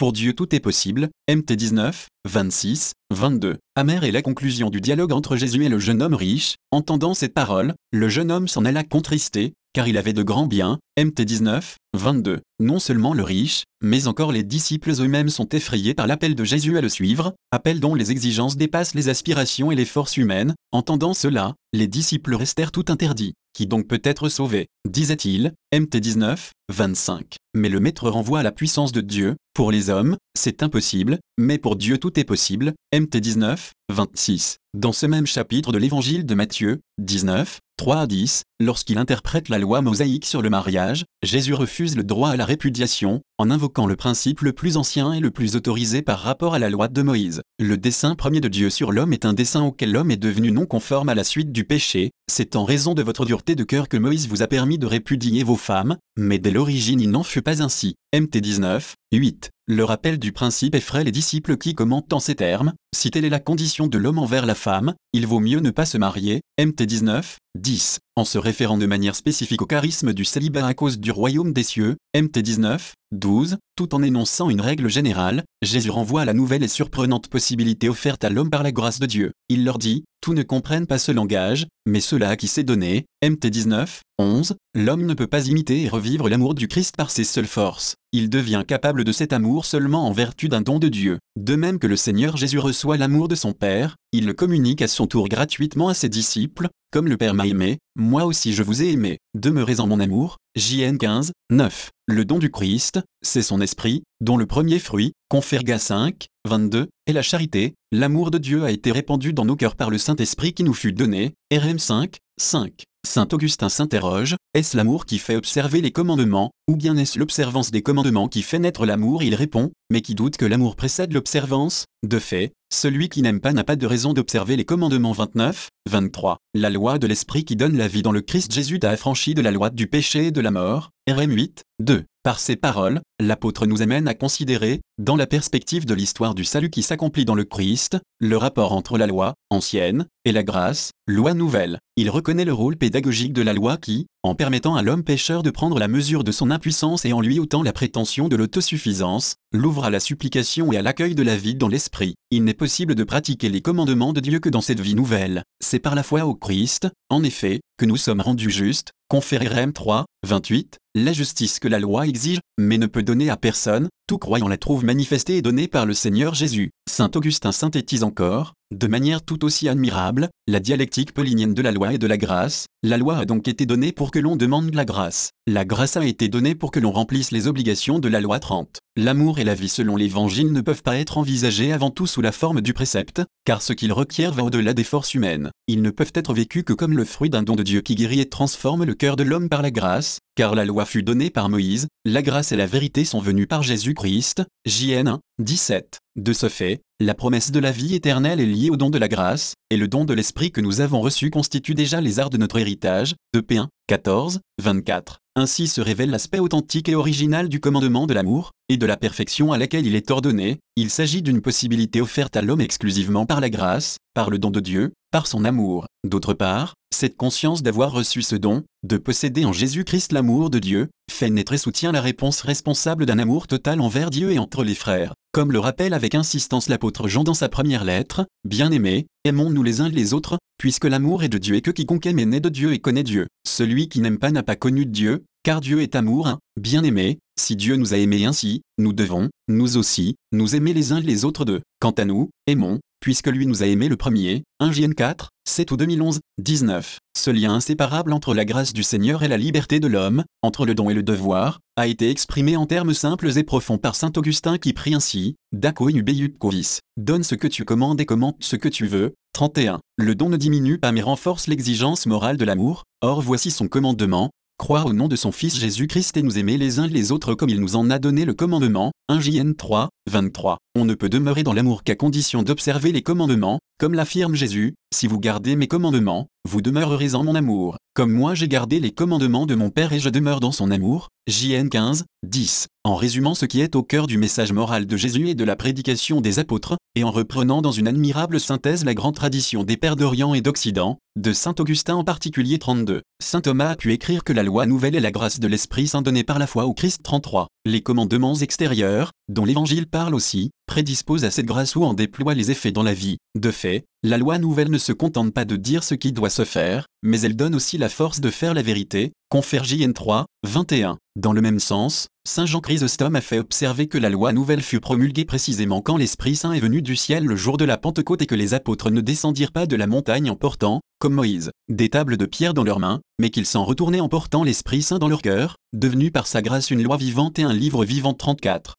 Pour Dieu tout est possible, MT 19, 26, 22. Amère est la conclusion du dialogue entre Jésus et le jeune homme riche. Entendant cette parole, le jeune homme s'en alla contristé, car il avait de grands biens. MT 19, 22. Non seulement le riche, mais encore les disciples eux-mêmes sont effrayés par l'appel de Jésus à le suivre, appel dont les exigences dépassent les aspirations et les forces humaines. Entendant cela, les disciples restèrent tout interdits. Qui donc peut être sauvé? disait-il, MT 19, 25. Mais le Maître renvoie à la puissance de Dieu, pour les hommes, c'est impossible, mais pour Dieu tout est possible, MT 19, 26. Dans ce même chapitre de l'évangile de Matthieu, 19, 3 à 10, lorsqu'il interprète la loi mosaïque sur le mariage, Jésus refuse le droit à la répudiation, en invoquant le principe le plus ancien et le plus autorisé par rapport à la loi de Moïse. Le dessein premier de Dieu sur l'homme est un dessein auquel l'homme est devenu non conforme à la suite du péché, c'est en raison de votre dureté de cœur que Moïse vous a permis de répudier vos femmes, mais dès l'origine il n'en fut pas ainsi. MT 19, 8. Le rappel du principe effraie les disciples qui commentent en ces termes, si telle est la condition de l'homme envers la femme, il vaut mieux ne pas se marier, MT 19, 10. En se référant de manière spécifique au charisme du célibat à cause du royaume des cieux, MT 19, 12, tout en énonçant une règle générale, Jésus renvoie à la nouvelle et surprenante possibilité offerte à l'homme par la grâce de Dieu. Il leur dit, tous ne comprennent pas ce langage, mais cela à qui s'est donné, MT 19, 11, l'homme ne peut pas imiter et revivre l'amour du Christ par ses seules forces. Il devient capable de cet amour seulement en vertu d'un don de Dieu. De même que le Seigneur Jésus reçoit l'amour de son Père, il le communique à son tour gratuitement à ses disciples, comme le Père m'a aimé, moi aussi je vous ai aimé. Demeurez en mon amour. JN 15, 9. Le don du Christ, c'est son esprit, dont le premier fruit, Conferga 5, 22, la charité. L'amour de Dieu a été répandu dans nos cœurs par le Saint-Esprit qui nous fut donné. RM 5, 5. Saint Augustin s'interroge, est-ce l'amour qui fait observer les commandements, ou bien est-ce l'observance des commandements qui fait naître l'amour? Il répond, mais qui doute que l'amour précède l'observance? De fait, celui qui n'aime pas n'a pas de raison d'observer les commandements 29, 23. La loi de l'Esprit qui donne la vie dans le Christ Jésus t'a affranchi de la loi du péché et de la mort. RM 8, 2. Par ces paroles, l'apôtre nous amène à considérer, dans la perspective de l'histoire du salut qui s'accomplit dans le Christ, le rapport entre la loi, ancienne, et la grâce, loi nouvelle. Il reconnaît le rôle pédagogique de la loi qui, en permettant à l'homme pécheur de prendre la mesure de son impuissance et en lui ôtant la prétention de l'autosuffisance, l'ouvre à la supplication et à l'accueil de la vie dans l'esprit. Il n'est possible de pratiquer les commandements de Dieu que dans cette vie nouvelle. C'est par la foi au Christ, en effet, que nous sommes rendus justes, conféré RM 3, 28, la justice que la loi exige, mais ne peut donner à personne, tout croyant la trouve manifestée et donnée par le Seigneur Jésus. Saint Augustin synthétise encore, de manière tout aussi admirable, la dialectique paulinienne de la loi et de la grâce. La loi a donc été donnée pour que l'on demande la grâce. La grâce a été donnée pour que l'on remplisse les obligations de la loi 30. L'amour et la vie selon l'Évangile ne peuvent pas être envisagés avant tout sous la forme du précepte, car ce qu'ils requièrent va au-delà des forces humaines. Ils ne peuvent être vécus que comme le fruit d'un don de Dieu qui guérit et transforme le cœur de l'homme par la grâce, car la loi fut donnée par Moïse, la grâce et la vérité sont venues par Jésus-Christ. JN 1, 17. De ce fait, la promesse de la vie éternelle est liée au don de la grâce, et le don de l'esprit que nous avons reçu constitue déjà les arts de notre héritage. De P1, 14, 24. Ainsi se révèle l'aspect authentique et original du commandement de l'amour, et de la perfection à laquelle il est ordonné. Il s'agit d'une possibilité offerte à l'homme exclusivement par la grâce, par le don de Dieu, par son amour. D'autre part, cette conscience d'avoir reçu ce don, de posséder en Jésus-Christ l'amour de Dieu, fait naître et soutient la réponse responsable d'un amour total envers Dieu et entre les frères. Comme le rappelle avec insistance l'apôtre Jean dans sa première lettre, Bien-aimés, aimons-nous les uns les autres, puisque l'amour est de Dieu et que quiconque aime est né de Dieu et connaît Dieu. Celui qui n'aime pas n'a pas connu Dieu, car Dieu est amour. Bien-aimés, si Dieu nous a aimés ainsi, nous devons, nous aussi, nous aimer les uns les autres d'eux. Quant à nous, aimons, puisque lui nous a aimés le premier. 1 JN 4, 7 ou 2011, 19. Ce lien inséparable entre la grâce du Seigneur et la liberté de l'homme, entre le don et le devoir, a été exprimé en termes simples et profonds par saint Augustin qui prie ainsi, Daco inubeiut covis, donne ce que tu commandes et commente ce que tu veux. 31. Le don ne diminue pas mais renforce l'exigence morale de l'amour, or voici son commandement, croire au nom de son Fils Jésus-Christ et nous aimer les uns les autres comme il nous en a donné le commandement. 1 JN 3, 23. On ne peut demeurer dans l'amour qu'à condition d'observer les commandements, comme l'affirme Jésus, si vous gardez mes commandements, vous demeurerez en mon amour, comme moi j'ai gardé les commandements de mon Père et je demeure dans son amour. JN 15, 10. En résumant ce qui est au cœur du message moral de Jésus et de la prédication des apôtres, et en reprenant dans une admirable synthèse la grande tradition des pères d'Orient et d'Occident, de Saint Augustin en particulier 32, Saint Thomas a pu écrire que la loi nouvelle est la grâce de l'Esprit Saint donnée par la foi au Christ 33. Les commandements extérieurs, dont l'Évangile parle aussi, prédisposent à cette grâce ou en déploient les effets dans la vie. De fait, la loi nouvelle ne se contente pas de dire ce qui doit se faire, mais elle donne aussi la force de faire la vérité. Confère JN 3, 21. Dans le même sens, Saint Jean Chrysostome a fait observer que la loi nouvelle fut promulguée précisément quand l'Esprit Saint est venu du ciel le jour de la Pentecôte et que les apôtres ne descendirent pas de la montagne en portant, comme Moïse, des tables de pierre dans leurs mains, mais qu'ils s'en retournaient en portant l'Esprit Saint dans leur cœur, devenu par sa grâce une loi vivante et un livre vivant 34.